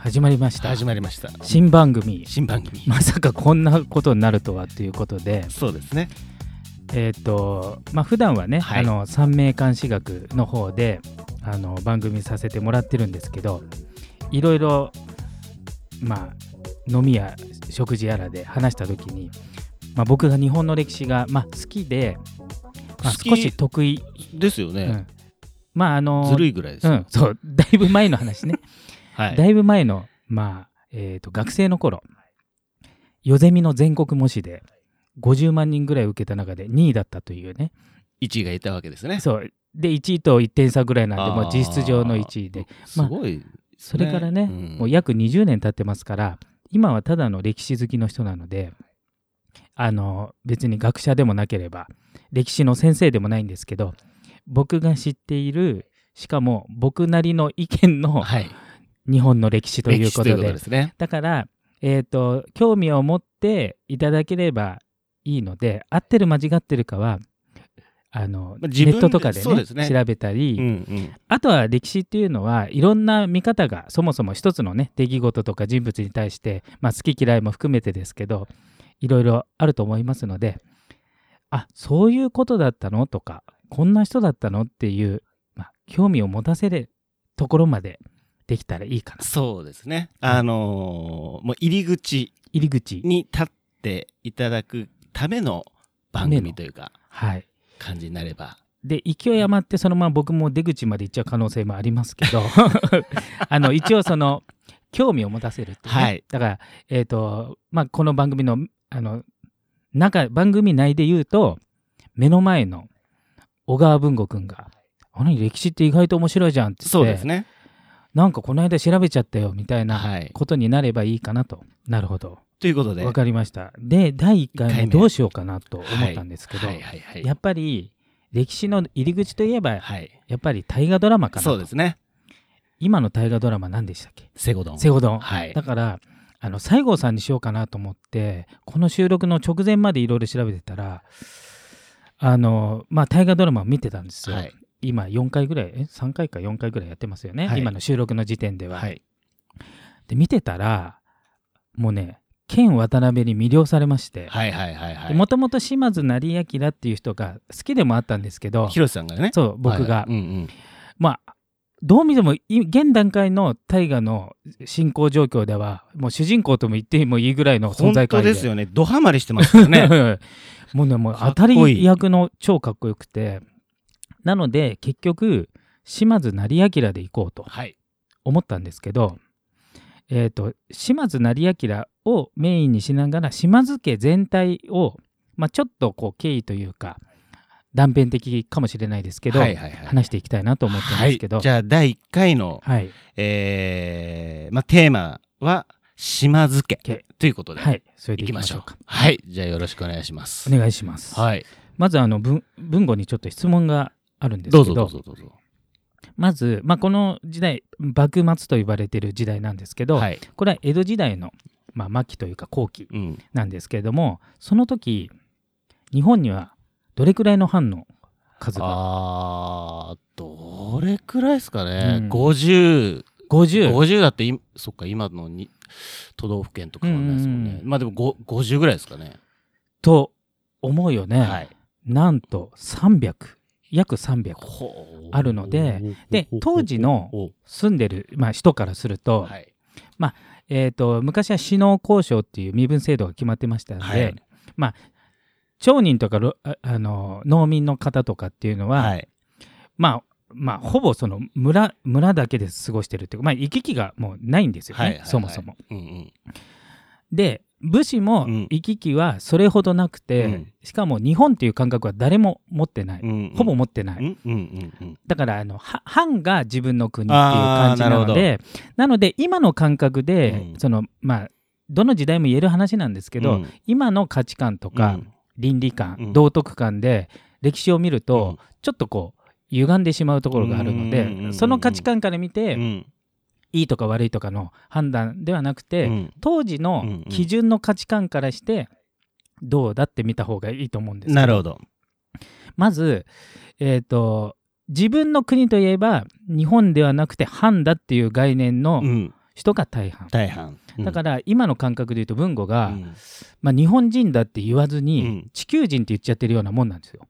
始まりました。始まりました。新番組。新番組。まさかこんなことになるとはということで。そうですね。えっ、とまあ普段はね、はい。あの三名監視学の方であの番組させてもらってるんですけどいろいろまあ飲みや食事やらで話した時に、まあ、僕が日本の歴史が、まあ、好きで、まあ、少し得意、ですよね、うん、まああのずるいぐらいですよ、うん、そうだいぶ前の話ね。はい。だいぶ前の、まあえー、と学生の頃ヨゼミの全国模試で50万人ぐらい受けた中で2位だったというね。1位がいたわけですね。そう。で1位と1点差ぐらいなんでもう実質上の1位で。すごい、それからね、うん。もう約20年経ってますから今はただの歴史好きの人なのであの別に学者でもなければ歴史の先生でもないんですけど僕が知っているしかも僕なりの意見のはい。日本の歴史というこことで。とですね。だから、えー、と興味を持っていただければいいので合ってる間違ってるかはあのネットとかで,、ねですね。調べたり、うんうん。あとは歴史っていうのはいろんな見方がそもそも一つのね出来事とか人物に対して、まあ、好き嫌いも含めてですけどいろいろあると思いますのであそういうことだったの？とかこんな人だったの？っていう、まあ、興味を持たせるところまでできたらいいかな。そうですね。あのーもう入り口。入り口。に立っていただくための番組というかはい。感じになれば。で勢い余ってそのまま僕も出口まで行っちゃう可能性もありますけど あの一応その興味を持たせるっていうね、はい。だから、えーとまあ、この番組のあの中番組内で言うと目の前の小川文吾君が「あの歴史って意外と面白いじゃん」って言ってそうですね。なんかこの間調べちゃったよみたいなはい。ことになればいいかなと、なるほど。ということで。わかりました。で第1回一回目。目どうしようかなと思ったんですけど、はい。はい。はい。やっぱり歴史の入り口といえばはい。やっぱり大河ドラマかなと。そうですね。今の大河ドラマ何でしたっけ？セゴドン。セゴドン、はい。だからあの西郷さんにしようかなと思ってこの収録の直前までいろいろ調べてたらあのまあ大河ドラマを見てたんですよ、はい。今4回ぐらいえ3回か4回ぐらいやってますよね、はい。今の収録の時点では、はい。で見てたらもうね剣渡辺に魅了されまして。はいはいはいはい。もともと島津成明っていう人が好きでもあったんですけど。広瀬さんがね。そう僕が、はい。うんうん。まあどう見てもい現段階の大河の進行状況ではもう主人公とも言ってもいいぐらいの存本在感で。すよね。ドハマりしてますよね。もうねもう当たり役の超かっこよくて。なので結局島津成明で行こうとはい。思ったんですけどえっ、と島津成明をメインにしながら島津家全体を、まあ、ちょっとこう経緯というか断片的かもしれないですけど、はいはいはい。話していきたいなと思ってるんですけど、はい、じゃあ第1回の、はい、えーまあ、テーマは島津家け。ということで、はい、それでいきましょうか。はい。じゃあよろしくお願いします。お願いします。はい。まずあの文文語にちょっと質問があるんですけどどうぞどうぞどうぞ。まず、まあ、この時代幕末と言われている時代なんですけど、はい、これは江戸時代の、まあ、末期というか後期うん、なんですけれどもその時日本にはどれくらいの藩の数が？あーどれくらいですかね、うん。50 50 50だっていそっか今のに都道府県と変わらないですもんね、うん。うんまあでもご50ぐらいですかね、と思うよね、はい。なんと300約300ほう。あるのでで当時のお住んでる、まあ、人からすると,、はい。えー、と昔は死農交渉っていう身分制度が決まってましたので、はい町人とかろああの農民の方とかっていうのは、はい。まあまあほぼその村村だけで過ごしてるっていうか、まあ、行き来がもうないんですよね、はいはいはい。そもそも。うんうん。で武士もうん。行き来はそれほどなくて、うん。しかも日本っていう感覚は誰も持ってない、うんうん。ほぼ持ってない、うんうんうんうん。だからあのは藩が自分の国っていう感じなのでなので今の感覚で、うん。そのまあどの時代も言える話なんですけど、うん。今の価値観とか、うん倫理観、うん。道徳観で歴史を見ると、うん。ちょっとこう歪んでしまうところがあるので、うんうんうんうんその価値観から見て、うん。いいとか悪いとかの判断ではなくて、うん。当時のうんうん。基準の価値観からしてどうだって見た方がいいと思うんです。なるほど。まず、えー、と自分の国といえば日本ではなくて藩だっていう概念のうん。人が大半、大半。だから今の感覚で言うと文吾が、うん。まあ、日本人だって言わずに、うん。地球人って言っちゃってるようなもんなんですよ、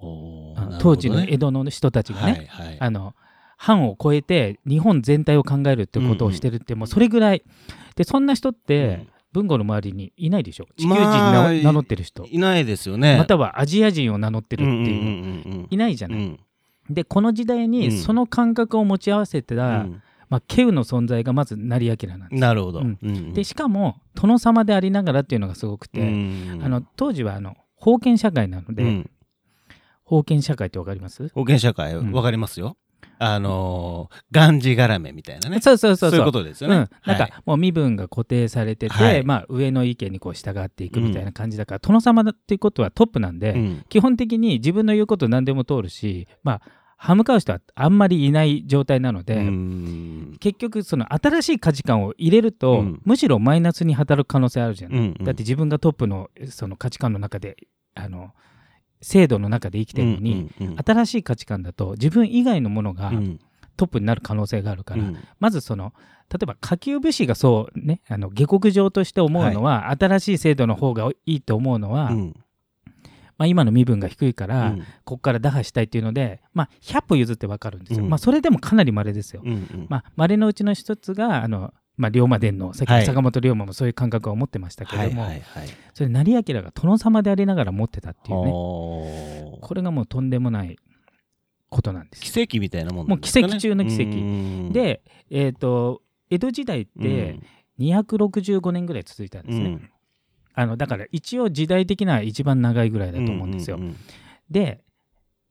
おーあのなるほどね。当時の江戸の人たちがね、はいはい。あの藩を超えて日本全体を考えるってことをしてるって、もうそれぐらい。でそんな人って、文吾の周りにいないでしょ？地球人名乗ってる人。いないですよね。またはアジア人を名乗ってるっていう,、うんうんうんいないじゃない、うんうんでこの時代うん。にその感覚を持ち合わせてた、うんまあ、ケウの存在がまず成明なんです。なるほど。うん。うんでしかも殿様でありながらっていうのがすごくて、うんあの当時はあの封建社会なので、うん。封建社会ってわかります？保険社会うん。わかりますよ。あのー、がんじがらめみたいなね。そうそうそうそう。いうことですよね。うん、なんはい。かもう身分が固定されてて、はい。まあ、上の意見にこう従っていくみたいな感じだから、殿様だっていうことはトップなんで、うん。基本的に自分の言うこと何でも通るし、まあ、歯向かう人はあんまりいない状態なので、うん。結局その新しい価値観を入れると、うん。むしろマイナスに働く可能性あるじゃない、うんだって自分がトップのその価値観の中であの制度の中で生きてるのに、うんうん新しい価値観だと自分以外のものがうん。トップになる可能性があるから、うん。まずその例えば下級武士がそうねあの下克上として思うのは、新しい制度の方がいいと思うのは、うんまあ、今の身分が低いから、うん。ここから打破したいっていうので、まあ、100歩譲ってわかるんですよ、うん。まあ、それでもかなり稀ですよ、うんうん。まあ、稀のうちの一つがあの、まあ、龍馬伝のさっきはい。の坂本龍馬もそういう感覚を持ってましたけれども。それ成明が殿様でありながら持ってたっていうね。これがもうとんでもないことなんですよ。奇跡みたいなもんね。もう奇跡中の奇跡。うん。で、えー、と江戸時代って265年ぐらい続いたんですね、うんあのだから一応時代的な一番長いぐらいだと思うんですよ。うんうんで、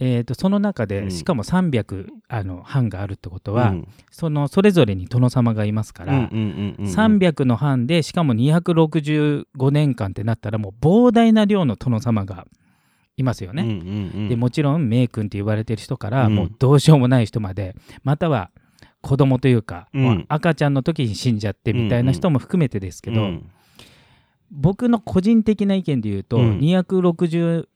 えー、とその中で、うん。しかも300あの藩があるってことは、うん。そのそれぞれに殿様がいますから、うんうんうんうん300の藩でしかも265年間ってなったらもう膨大な量の殿様がいますよね。うんうんうん。でもちろん名君って言われてる人から、うん。もうどうしようもない人までまたは子供というか、うん。赤ちゃんの時に死んじゃってみたいな人も含めてですけど、うん僕の個人的な意見で言うと、うん。265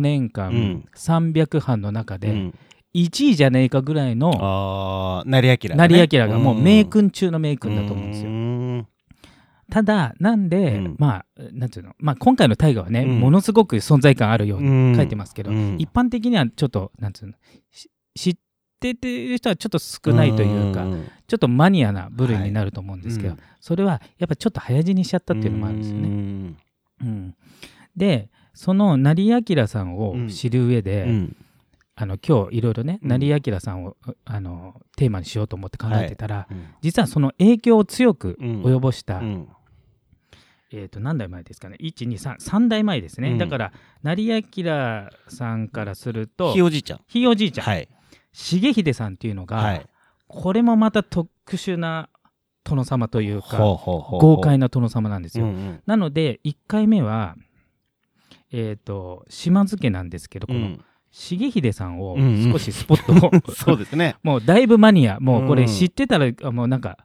年間、うん。300藩の中でうん。1位じゃねえかぐらいの成明がね。成明がもう名君中の名君だと思うんですよ。よ。ただなんで、うん。まあなんていうの、まあ、今回の大河はね、うん。ものすごく存在感あるように書いてますけど、うん。一般的にはちょっとなんていうのし知っててる人はちょっと少ないというか、んちょっとマニアな部類になると思うんですけど、うんそれはやっぱちょっと早死にしちゃったっていうのもあるんですよね。ね。うんでその成明さんを知る上で、うん。あの今日いろいろね、うん。成明さんをあのテーマにしようと思って考えてたら、うん。実はその影響を強くうん。及ぼした、うん。えー、と何代前ですかね。123代前ですね、うん。だから成明さんからするとひいおじいちゃん。ひいおじいちゃん、はい。重秀さんっていうのが、はい。これもまた特殊な殿様というか豪快な殿様なんですよ。うんうん。なので1回目は、えー、と島津家なんですけど、このうん。重秀さんをうんうん。少しスポットを、そうですね。もうだいぶマニア。もうこれうん知ってたら、あもうなんか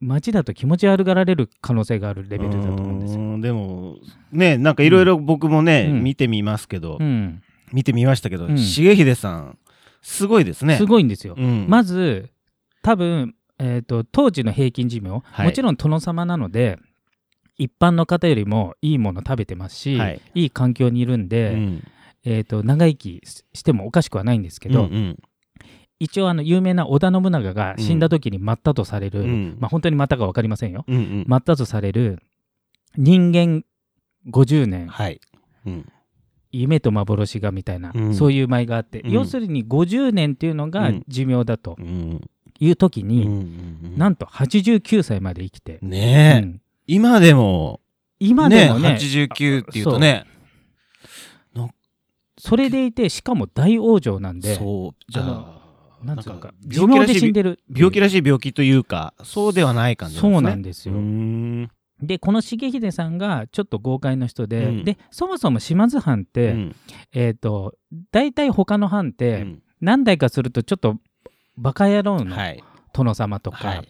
街だと気持ち悪がられる可能性があるレベルだと思うんですよ。うんでも、ね、なんかいろいろ僕もね、うん。見てみますけど、うん、見てみましたけど、うん。重秀さん、すごいですね。すごいんですよ。うん。まず多分、えー、と当時の平均寿命、はい。もちろん殿様なので一般の方よりもいいもの食べてますし、はい。い、い環境にいるんで、うん。えー、と長生きしてもおかしくはないんですけど、うんうん。一応あの有名な織田信長が死んだ時に待ったとされる、うん。まあ、本当にまたか分かりませんよ。うんうん。待ったとされる人間50年。はい。うん夢と幻がみたいな、うん。そういう舞があって、うん。要するに50年っていうのがうん。寿命だとうん。いう時に、うんうんなんと89歳まで生きて、ねえ、うん。今でも、今でもね89っていうとね、それでいてしかも大往生なんでそう、じゃああ、なんつうのか寿命で死んでる。病気らしい病気というか、そうではない感じなんですね。そうなんですよでこの重秀さんがちょっと豪快な人で、うんでそもそも島津藩って、うんえっ、と大体他の藩って、うん何代かするとちょっとバカ野郎のはい。殿様とか、はい。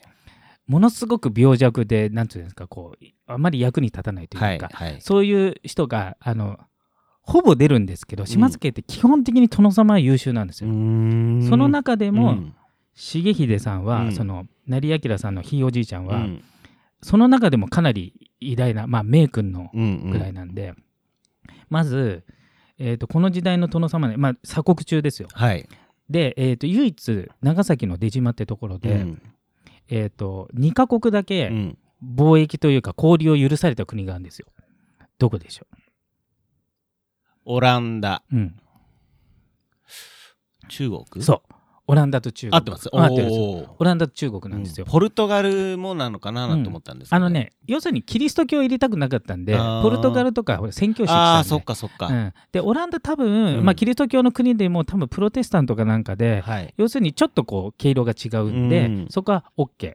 ものすごく病弱でなんていうんですかこうあまり役に立たないというか、はい。はい。そういう人があのほぼ出るんですけど島津家って基本的に殿様は優秀なんですよ。その中でも、重秀さんは、うんその成明さんのひいおじいちゃんは、うんその中でもかなり偉大な、まあ、名君のうんぐらいなんで、まず、えー、とこの時代の殿様ね、まあ、鎖国中ですよ。はい。で、えー、と唯一長崎の出島ってところで、うん。えー、と2カ国だうけん。貿易というか交流を許された国があるんですよ。どこでしょオランダ、う、うん、中国？そうオランダと中国。合ってます？合ってオランダと中国なんですよ。うん。ポルトガルもなのかななんて思ったんですけど。あのね要するにキリスト教を入れたくなかったんでポルトガルとかほら宣教師来ああそっかそっか、うん、でオランダ多分、うん。まあ、キリスト教の国でも多分プロテスタントかなんかで、はい。要するにちょっとこう毛色が違うんで、うん。そこは OK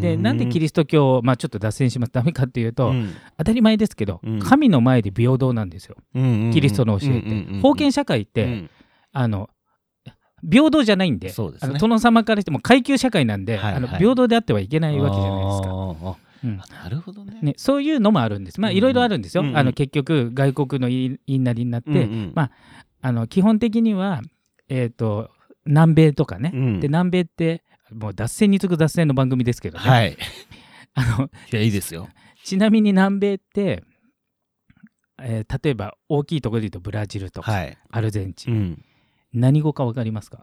でなんでキリスト教を、まあ、ちょっと脱線しますダメかっていうと、うん。当たり前ですけど、うん。神の前で平等なんですよ。キリストの教えって、封建社会って、うん。あの平等じゃないんでね。あの殿様からしても階級社会なんで、はいはい。あの平等であってはいけないわけじゃないですか。うん。あなるほどね。ね、そういうのもあるんです。まあうん。いろいろあるんですよ。うんうん。あの結局外国の言いなりになって、うんうん。まああの基本的には、えー、と南米とかね、うん。で南米ってもう脱線に次ぐ脱線の番組ですけどね、はい。あのいやいいですよ。ちなみに南米って、えー例えば大きいところで言うとブラジルとか、はい、アルゼンチン、うん、何語か分かりますか？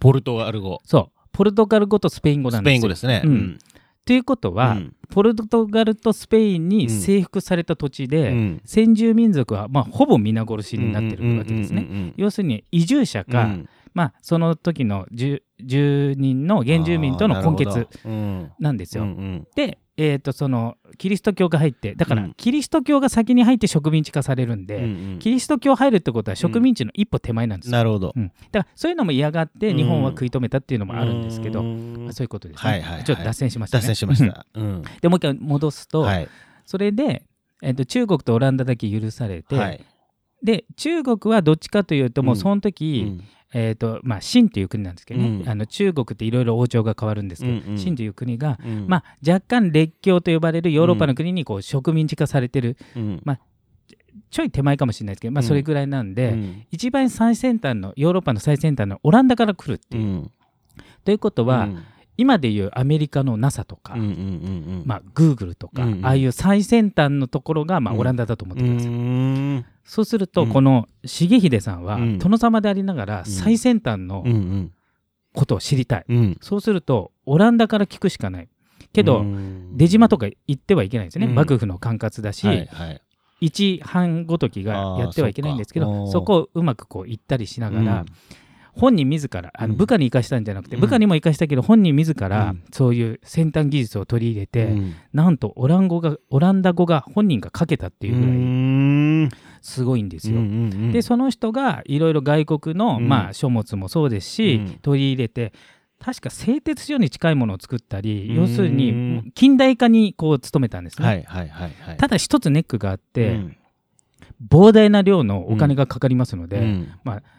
ポルトガル語。そう。ポルトガル語とスペイン語なんですよ。スペイン語ですね。うん。ということは、うん。ポルトガルとスペインに征服された土地で、うん。先住民族は、まあ、ほぼ皆殺しになってるわけですね。要するに移住者か、うんまあ、その時の住住人の原住民との根あーなん。なんですよ。うんうん。で、えー、とそのキリスト教が入ってだから、うん。キリスト教が先に入って植民地化されるんで、うんうん。キリスト教入るってことは植民地の一歩手前なんですよ。なるほど。うん。だからそういうのも嫌がって日本は食い止めたっていうのもあるんですけど、うん。まあそういうことですね、はいはいはい。ちょっと脱線しましたね。脱線しました。うん。でもう一回戻すと、はい。それで、えー、と中国とオランダだけ許されて、はいで中国はどっちかというともううん。その時、うん。えーとまあ、清という国なんですけどね、うん。あの中国っていろいろ王朝が変わるんですけど、うんうん。清という国が、うん。まあ、若干列強と呼ばれるヨーロッパの国にこう植民地化されてる。うん。まちょい手前かもしれないですけど、まあ、うんそれぐらいなんで、うん。一番最先端のヨーロッパの最先端のオランダから来るっていう。うん。ということは、うん今でいうアメリカの NASA とか、うんうんうんうん。まあ、Google とか、うんうん。ああいう最先端のところが、まあ、うん。オランダだと思ってください。うん。そうすると、うん。この重秀さんは、うん。殿様でありながら最先端のうんうん。ことを知りたい。うん。そうすると、オランダから聞くしかない。けど、うん。出島とか行ってはいけないんですよね。うん。幕府の管轄だし、はいはい。一藩ごときがやってはいけないんですけど、そこをうまくこう行ったりしながら、うん本人自らあのうん。部下に生かしたんじゃなくて、うん。部下にも生かしたけど本人自らうん。そういう先端技術を取り入れて、うん。なんとオラン語がオランダ語が本人が書けたっていうぐらいん。すごいんですよ。でその人がいろいろ外国の、うん。まあ、書物もそうですし、うん。取り入れて確か製鉄所に近いものを作ったり、うん。要するに近代化にこう努めたんですね。はいはいはいはい。ただ一つネックがあって、うん。膨大な量のお金がかかりますので、うん。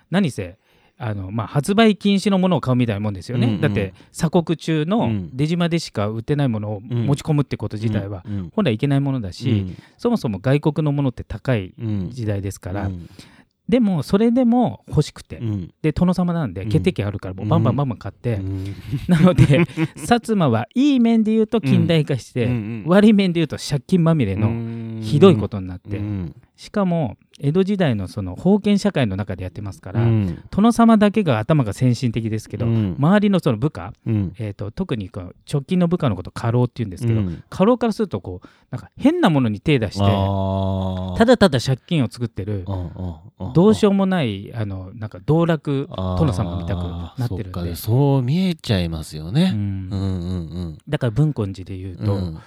何せあの、まあ、発売禁止のものを買うみたいなもんですよね、うんうん。だって鎖国中うのん。出島でしか売ってないものを持ち込むってこと自体はうん本来いけないものだし、そもそも外国のものって高いうん。時代ですから、うん。でもそれでも欲しくて、うん。で殿様なんでうん。決定権あるからもうバンバンバンバン買って、うん。なので 薩摩はいい面で言うと近代化して、うん悪い面で言うと借金まみれのひどいことになって、うん。しかも江戸時代のその封建社会の中でやってますから、うん。殿様だけが頭が先進的ですけど、うん。周りのその部下、うん。えー、と特にこう直近の部下のこと家老っていうんですけど、うん。家老からするとこうなんか変なものに手出してただただ借金を作ってるどうしようもないあのなんか道楽殿様みたくなってるんで。そう見えちゃいますようね。んうんうん。だから文根寺で言ううん。と、うん。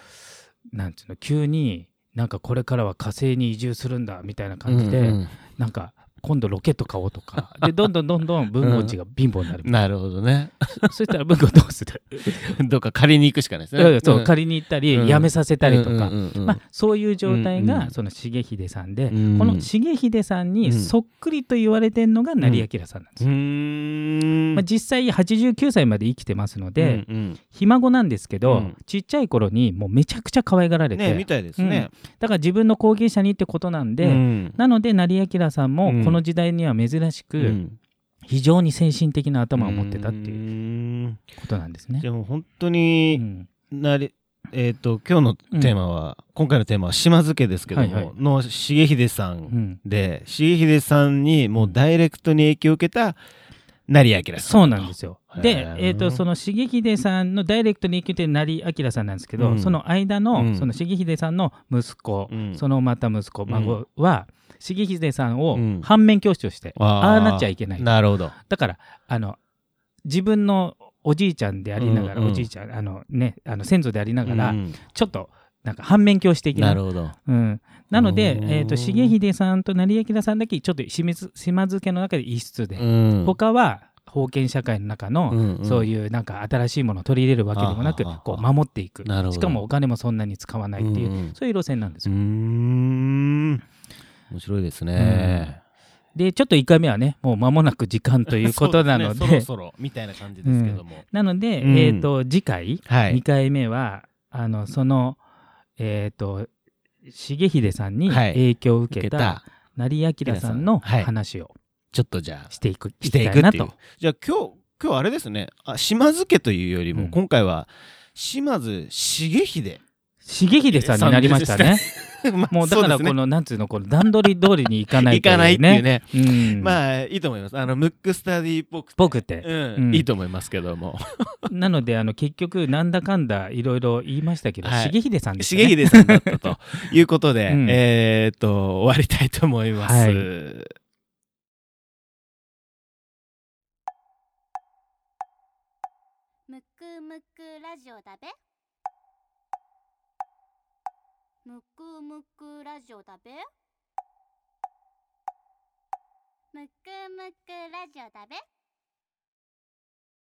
なんていうの急になんかこれからは火星に移住するんだみたいな感じで、うんうんなんか今度ロケット買おうとか。でどんどんどんどん文豪地が貧乏になる、なるほどね。そそしたら文豪どうする、どっか借りに行くしかないですね。うん。そうん。借りに行ったり、うん。辞めさせたりとか、うんうんうんうん。まあ、そういう状態うんうん。がその重秀さんで、うん。この重秀さんにそっくりと言われてるのが成明さんなんですよ。うーん。まあ、実際89歳まで生きてますので、うんうん。ひ孫なんですけど、うん。ちっちゃい頃にもうめちゃくちゃ可愛がられて、ねみたいですね。だから自分の後継者にってことなんで、うん。なので成明さんもうんこの時代には珍しく、うん。非常に先進的な頭を持ってたっていう。ことなんですね。でも本当うにん。なり、えっ、と今日のテーマは、今回のテーマは島津家ですけども、はいはい。の重秀さうん。んで重秀さんにもうダイレクトに影響を受けた成明さん。そうなんですよ。でえー、とその重秀さんのダイレクトに影響で成明さんなんですけど、うん。その間の,、うん。その重秀さんの息子、うん。そのまた息子、孫は、重秀さんをうん。反面教師として、あー。ああなっちゃいけない。なるほど。だからあの自分のおじいちゃんでありながら、うんうん。おじいちゃんあの、ね、あの先祖でありながら、うんちょっとなんか反面教師的ななるほど。うん、なのでう、ん。えー、と重秀さんと成明さんだけちょっと島津島津家の中で異質で、うん。他は封建社会の中の、うんうん。そういうなんか新しいものを取り入れるわけでもなくこう守っていく。なるほど。しかもお金もそんなに使わないっていう、うんうん。そういう路線なんですよ。ん面白いですね。でちょっと1回目はねもう間もなく時間ということなので ねそろそろみたいな感じですけども。なので、うんえー、と次回2はい。回目はあのそのえっ、と重秀さんにはい影響を受けた受けた成明さんのはい話をちょっとじゃあしていく、していくっていうと。じゃあ今日今日あれですね。あ島津家というよりも、うん今回は島津重秀。重秀さんになりましたね。まあもうだからこの、なんつうのこの段取り通りにいかない行かないっていうね。うん、まあいいと思います。あのムックスタディっぽくて。ぽくてうん、うんいいと思いますけども。なのであの結局なんだかんだいろいろ言いましたけど、はい重秀さんです重ね。秀さんだったということで、うんえーっと終わりたいと思います。はいむくむくラジオだべむくむくラジオだべ？むくむくラジオだべ？